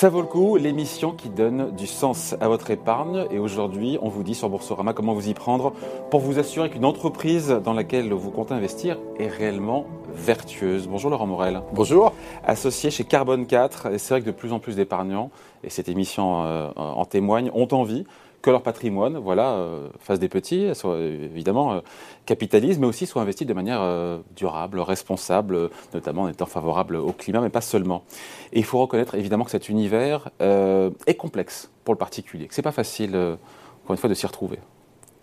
Ça vaut le coup, l'émission qui donne du sens à votre épargne. Et aujourd'hui, on vous dit sur Boursorama comment vous y prendre pour vous assurer qu'une entreprise dans laquelle vous comptez investir est réellement vertueuse. Bonjour Laurent Morel. Bonjour. Associé chez Carbone 4, et c'est vrai que de plus en plus d'épargnants, et cette émission euh, en témoigne, ont envie que leur patrimoine voilà, euh, fasse des petits, soit évidemment euh, capitalise, mais aussi soit investi de manière euh, durable, responsable, notamment en étant favorable au climat, mais pas seulement. Et il faut reconnaître évidemment que cet univers est complexe pour le particulier, que ce n'est pas facile, encore une fois, de s'y retrouver.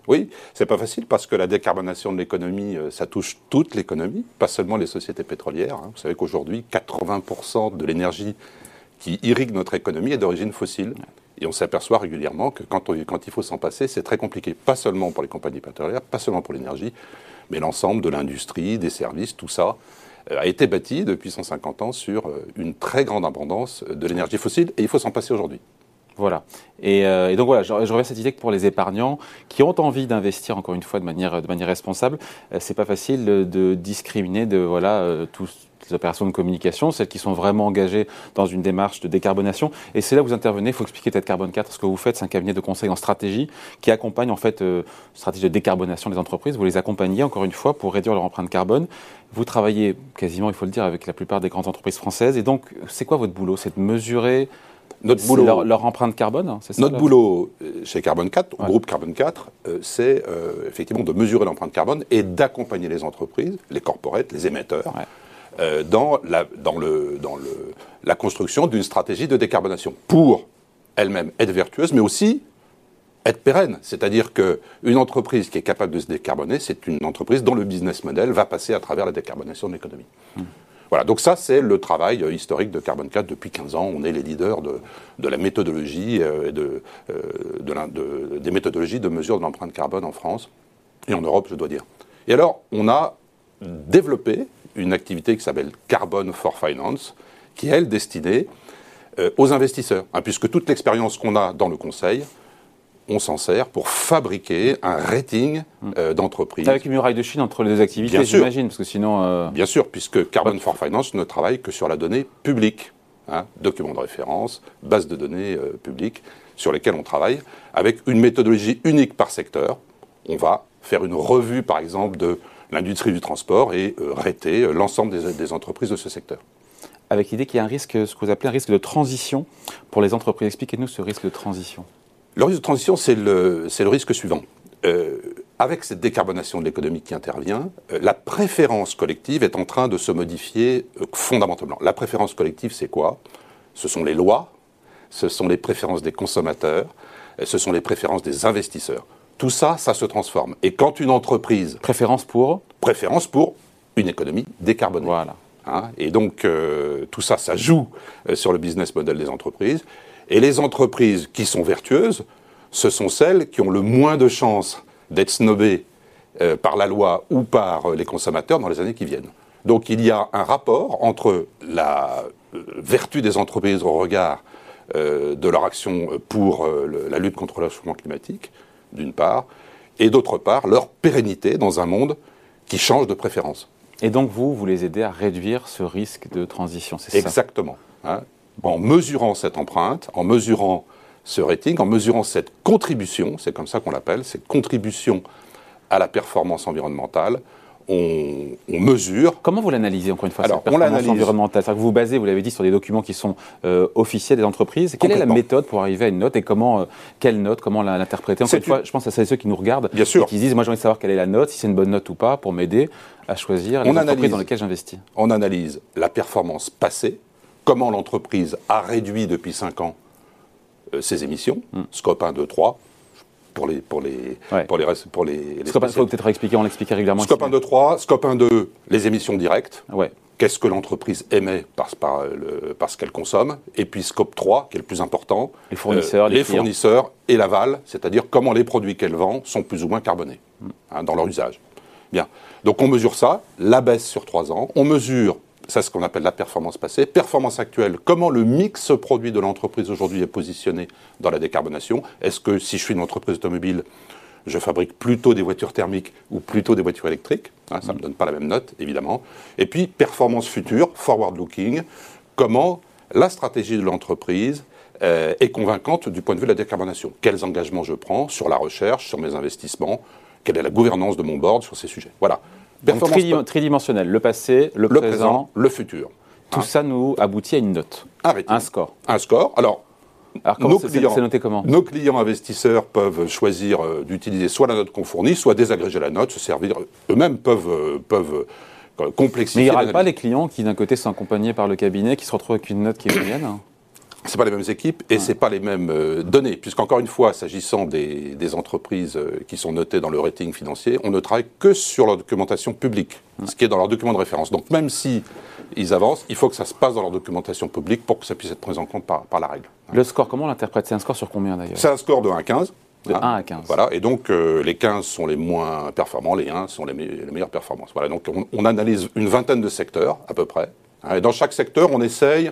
Oui, c'est pas facile parce que la décarbonation de l'économie, ça touche toute l'économie, pas seulement les sociétés pétrolières. Hein. Vous savez qu'aujourd'hui, 80% de l'énergie qui irrigue notre économie est d'origine fossile. Et on s'aperçoit régulièrement que quand, il faut s'en passer, c'est très compliqué. Pas seulement pour les compagnies pétrolières, pas seulement pour l'énergie, mais l'ensemble de l'industrie, des services, tout ça euh, a été bâti depuis 150 ans sur euh, une très grande abondance de l'énergie fossile et il faut s'en passer aujourd'hui. Voilà. Et, euh, donc voilà, je, reviens à cette idée que pour les épargnants qui ont envie d'investir encore une fois de manière, de manière responsable, c'est pas facile de, discriminer de voilà tous les opérations de communication, celles qui sont vraiment engagées dans une démarche de décarbonation. Et c'est là où vous intervenez. Il faut expliquer peut-être Carbone 4. Ce que vous faites, c'est un cabinet de conseil en stratégie qui accompagne en fait euh, stratégie de décarbonation des entreprises. Vous les accompagnez encore une fois pour réduire leur empreinte carbone. Vous travaillez quasiment, il faut le dire, avec la plupart des grandes entreprises françaises. Et donc, c'est quoi votre boulot? C'est de mesurer notre boulot, leur, empreinte carbone, hein, c'est ça Notre boulot euh, chez Carbone 4, au groupe Carbone 4, euh, c'est effectivement de mesurer l'empreinte carbone et d'accompagner les entreprises, les corporates, les émetteurs, euh, dans, la, dans, le, dans le, la construction d'une stratégie de décarbonation pour elle-même être vertueuse, mais aussi être pérenne. C'est-à-dire qu'une entreprise qui est capable de se décarboner, c'est une entreprise dont le business model va passer à travers la décarbonation de l'économie. Hmm. Voilà, donc ça c'est le travail euh, historique de Carbone 4 depuis 15 ans. On est les leaders de, la méthodologie euh, et de, des méthodologies de mesure de l'empreinte carbone en France et en Europe, je dois dire. Et alors, on a développé une activité qui s'appelle Carbon for Finance, qui est, elle, destinée euh, aux investisseurs, hein, puisque toute l'expérience qu'on a dans le conseil, on s'en sert pour fabriquer un rating euh, d'entreprise. Avec une muraille de Chine entre les deux activités, j'imagine, parce que sinon... Euh, Bien sûr, puisque Carbon for Finance ne travaille que sur la donnée publique, hein, documents de référence, base de données publiques, sur lesquelles on travaille, avec une méthodologie unique par secteur. On va faire une revue, par exemple, de l'industrie du transport et euh, rater euh, l'ensemble des, entreprises de ce secteur. Avec l'idée qu'il y a un risque, ce que vous appelez un risque de transition pour les entreprises. Expliquez-nous ce risque de transition. Le risque de transition, c'est le, le, risque suivant. Euh, avec cette décarbonation de l'économie qui intervient, la préférence collective est en train de se modifier fondamentalement. La préférence collective, c'est quoi? Ce sont les lois, ce sont les préférences des consommateurs, ce sont les préférences des investisseurs. Tout ça, ça se transforme. Et quand une entreprise... Préférence pour Préférence pour une économie décarbonée. Voilà. Hein, et donc, euh, tout ça, ça joue euh, sur le business model des entreprises. Et les entreprises qui sont vertueuses, ce sont celles qui ont le moins de chances d'être snobées euh, par la loi ou par les consommateurs dans les années qui viennent. Donc, il y a un rapport entre la vertu des entreprises au regard de leur action pour la lutte contre le changement climatique, d'une part, et d'autre part, leur pérennité dans un monde qui change de préférence. Et donc vous, vous les aidez à réduire ce risque de transition, c'est ça? Exactement. Hein. En mesurant cette empreinte, en mesurant ce rating, en mesurant cette contribution, c'est comme ça qu'on l'appelle, cette contribution à la performance environnementale, on, mesure. Comment vous l'analysez encore une fois cette performance environnementale? Que vous vous basez, vous l'avez dit, sur des documents qui sont euh, officiels des entreprises. Quelle est la méthode pour arriver à une note et comment, euh, quelle note, comment l'interpréter? Encore une fois, je pense à ceux qui nous regardent Bien sûr. et qui disent, moi j'ai envie de savoir quelle est la note, si c'est une bonne note ou pas, pour m'aider à choisir les entreprises dans lesquelles j'investis. On analyse la performance passée, comment l'entreprise a réduit depuis 5 ans euh, ses émissions, hmm. scope 1, 2, 3, pour les pour les pour les pour les, les Scope 1, faut peut-être expliquer, on l'explique régulièrement. Scope 1, 2, 3, Scope 1, 2, les émissions directes. Ouais. Qu'est-ce que l'entreprise émet parce, par le, parce qu'elle consomme Et puis Scope 3, qui est le plus important. Les fournisseurs, euh, les, fournisseurs et l'aval, c'est-à-dire comment les produits qu'elle vend sont plus ou moins carbonés hmm. hein, dans leur usage. Bien. Donc on mesure ça, la baisse sur 3 ans. On mesure c'est ce qu'on appelle la performance passée. Performance actuelle, comment le mix produit de l'entreprise aujourd'hui est positionné dans la décarbonation Est-ce que si je suis une entreprise automobile, je fabrique plutôt des voitures thermiques ou plutôt des voitures électriques? Hein, Ça ne me donne pas la même note, évidemment. Et puis, performance future, forward-looking, comment la stratégie de l'entreprise euh, est convaincante du point de vue de la décarbonation? Quels engagements je prends sur la recherche, sur mes investissements, quelle est la gouvernance de mon board sur ces sujets? Voilà. Donc, tridimensionnel, le passé, le, présent, le futur. Tout ça nous aboutit à une note, un, un score. Un score. Alors, nos clients, noté comment Nos clients investisseurs peuvent choisir euh, d'utiliser soit la note qu'on fournit, soit désagréger la note, se servir. Eux-mêmes peuvent, euh, peuvent euh, complexifier. Mais il n'y aura pas les clients qui, d'un côté, sont accompagnés par le cabinet, qui se retrouvent avec une note qui est moyenne c'est pas les mêmes équipes et c'est pas les mêmes données, puisqu'encore une fois, s'agissant des, des, entreprises qui sont notées dans le rating financier, on ne travaille que sur leur documentation publique, ce qui est dans leur document de référence. Donc même si ils avancent, il faut que ça se passe dans leur documentation publique pour que ça puisse être pris en compte par, la règle. Le score, comment on l'interprète? C'est un score sur combien d'ailleurs? C'est un score de 1 à 15. De 1 à 15. Voilà, et donc euh, les 15 sont les moins performants, les 1 sont les, meilleures performances. Voilà, donc on, analyse une vingtaine de secteurs à peu près. Hein, et dans chaque secteur, on essaye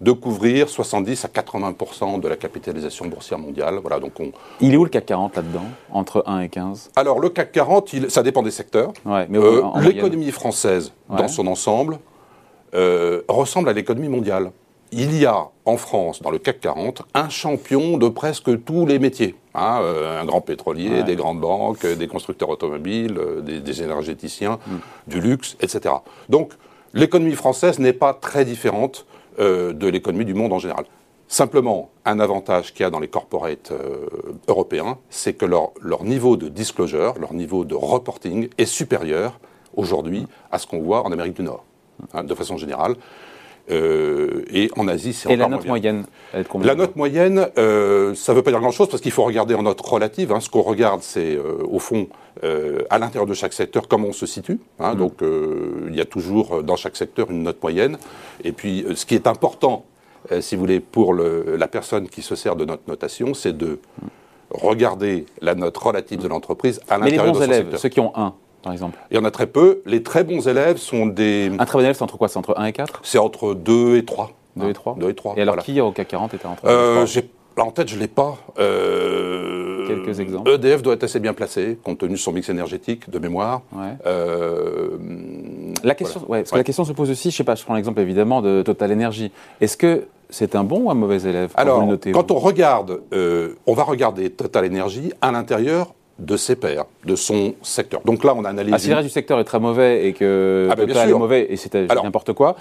de couvrir 70 à 80% de la capitalisation boursière mondiale. Voilà, donc on... Il est où le CAC 40 là-dedans, entre 1 et 15 Alors le CAC 40, il, ça dépend des secteurs. Ouais, euh, L'économie française, dans son ensemble, euh, ressemble à l'économie mondiale. Il y a en France, dans le CAC 40, un champion de presque tous les métiers. Hein, euh, un grand pétrolier, des grandes banques, des constructeurs automobiles, des, énergéticiens, mm. du luxe, etc. Donc l'économie française n'est pas très différente de l'économie du monde en général. Simplement, un avantage qu'il y a dans les corporates européens, c'est que leur, leur, niveau de disclosure, leur niveau de reporting est supérieur aujourd'hui à ce qu'on voit en Amérique du Nord. Hein, de façon générale. Euh, et en Asie, c'est encore Et la note moyenne La note moyenne, euh, ça ne veut pas dire grand-chose parce qu'il faut regarder en note relative. Hein. Ce qu'on regarde, c'est euh, au fond, à l'intérieur de chaque secteur, comment on se situe. Hein. Mm. Donc, il y a toujours dans chaque secteur une note moyenne. Et puis, ce qui est important, si vous voulez, pour le, la personne qui se sert de notre notation, c'est de regarder la note relative de l'entreprise à l'intérieur de son élèves, ceux qui ont un, par exemple Il y en a très peu. Les très bons élèves sont des. Un très bon élève, c'est entre quoi? C'est entre 1 et 4 C'est entre 2 et 3. 2 et 3 2 et 3. Et alors, qui au CAC 40 était entre euh, j'ai... En tête, je ne l'ai pas. Euh... Quelques exemples. EDF doit être assez bien placé, compte tenu de son mix énergétique, de mémoire. Ouais. Euh... La, question, ouais, parce que la question se pose aussi, je ne sais pas, je prends l'exemple évidemment de Total Energy. Est-ce que c'est un bon ou un mauvais élève Alors, quand on regarde, euh, on va regarder Total Energy à l'intérieur de ses pairs, de son secteur. Donc là, on analyse. Ah, si le reste du secteur est très mauvais et que ah, ben, est mauvais et c'est n'importe quoi,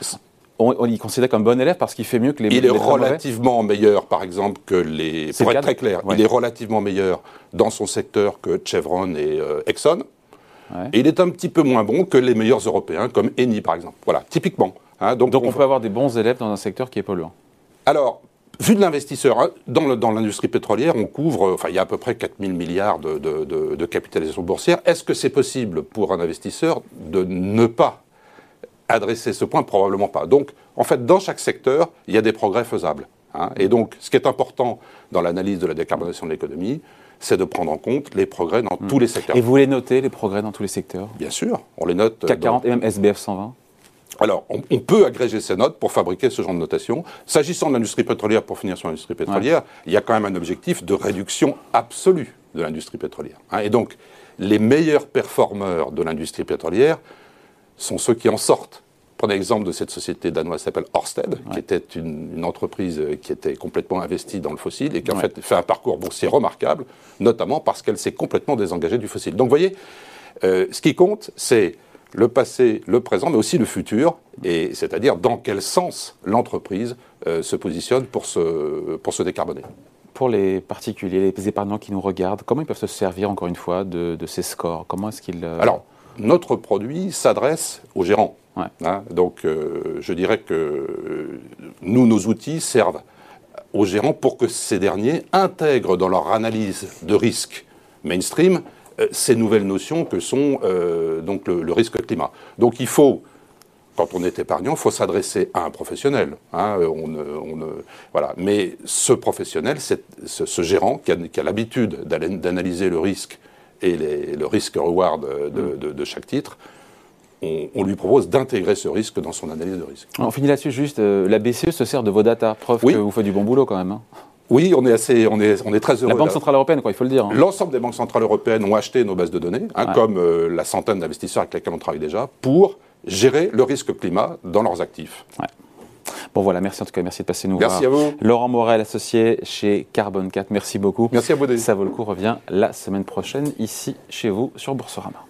on, on y considère comme bon élève parce qu'il fait mieux que les Il est relativement meilleur, par exemple, que les. Pour être très clair, il est relativement meilleur dans son secteur que Chevron et euh, Exxon. Et il est un petit peu moins bon que les meilleurs Européens, comme Eni, par exemple. Voilà, typiquement. Hein. donc, donc on, on peut avoir des bons élèves dans un secteur qui est polluant. Alors, Vu de l'investisseur, hein, dans l'industrie pétrolière, on couvre, enfin, il y a à peu près 4 000 milliards de, capitalisation boursière. Est-ce que c'est possible pour un investisseur de ne pas adresser ce point? Probablement pas. Donc, en fait, dans chaque secteur, il y a des progrès faisables. Hein. Et donc, ce qui est important dans l'analyse de la décarbonation de l'économie, c'est de prendre en compte les progrès dans hmm. tous les secteurs. Et vous les notez, les progrès dans tous les secteurs? Bien sûr, on les note. CAC 40 et même SBF 120 alors, on, peut agréger ces notes pour fabriquer ce genre de notation. S'agissant de l'industrie pétrolière, pour finir sur l'industrie pétrolière, il y a quand même un objectif de réduction absolue de l'industrie pétrolière. Hein. et donc, les meilleurs performeurs de l'industrie pétrolière sont ceux qui en sortent. Prenez l'exemple de cette société danoise qui s'appelle Orsted, qui était une, entreprise qui était complètement investie dans le fossile et qui en fait fait un parcours boursier remarquable, notamment parce qu'elle s'est complètement désengagée du fossile. Donc vous voyez, euh, ce qui compte, c'est le passé, le présent, mais aussi le futur, et c'est-à-dire dans quel sens l'entreprise euh, se positionne pour se, pour se décarboner. Pour les particuliers, les épargnants qui nous regardent, comment ils peuvent se servir, encore une fois, de, ces scores? Comment est-ce qu'ils... Euh, Alors, notre produit s'adresse aux gérants. Hein. donc, euh, je dirais que nous, nos outils servent aux gérants pour que ces derniers intègrent dans leur analyse de risque mainstream ces nouvelles notions que sont euh, donc le, risque climat. Donc il faut, quand on est épargnant, il faut s'adresser à un professionnel. Hein, on, voilà. Mais ce professionnel, ce, ce, gérant qui a, l'habitude d'analyser le risque et le risque-reward de, de, chaque titre, on, lui propose d'intégrer ce risque dans son analyse de risque. On finit là-dessus juste. Euh, la BCE se sert de vos data, preuve que vous faites du bon boulot quand même. Hein. Oui, on est assez, on est, on est très heureux. La Banque centrale européenne, quoi, il faut le dire. Hein. L'ensemble des banques centrales européennes ont acheté nos bases de données, hein, comme euh, la centaine d'investisseurs avec lesquels on travaille déjà, pour gérer le risque climat dans leurs actifs. Bon voilà, merci en tout cas, merci de passer nous merci voir. Merci à vous. Laurent Morel, associé chez Carbone 4, merci beaucoup. Merci à vous. Ça vaut le coup revient la semaine prochaine ici chez vous sur Boursorama.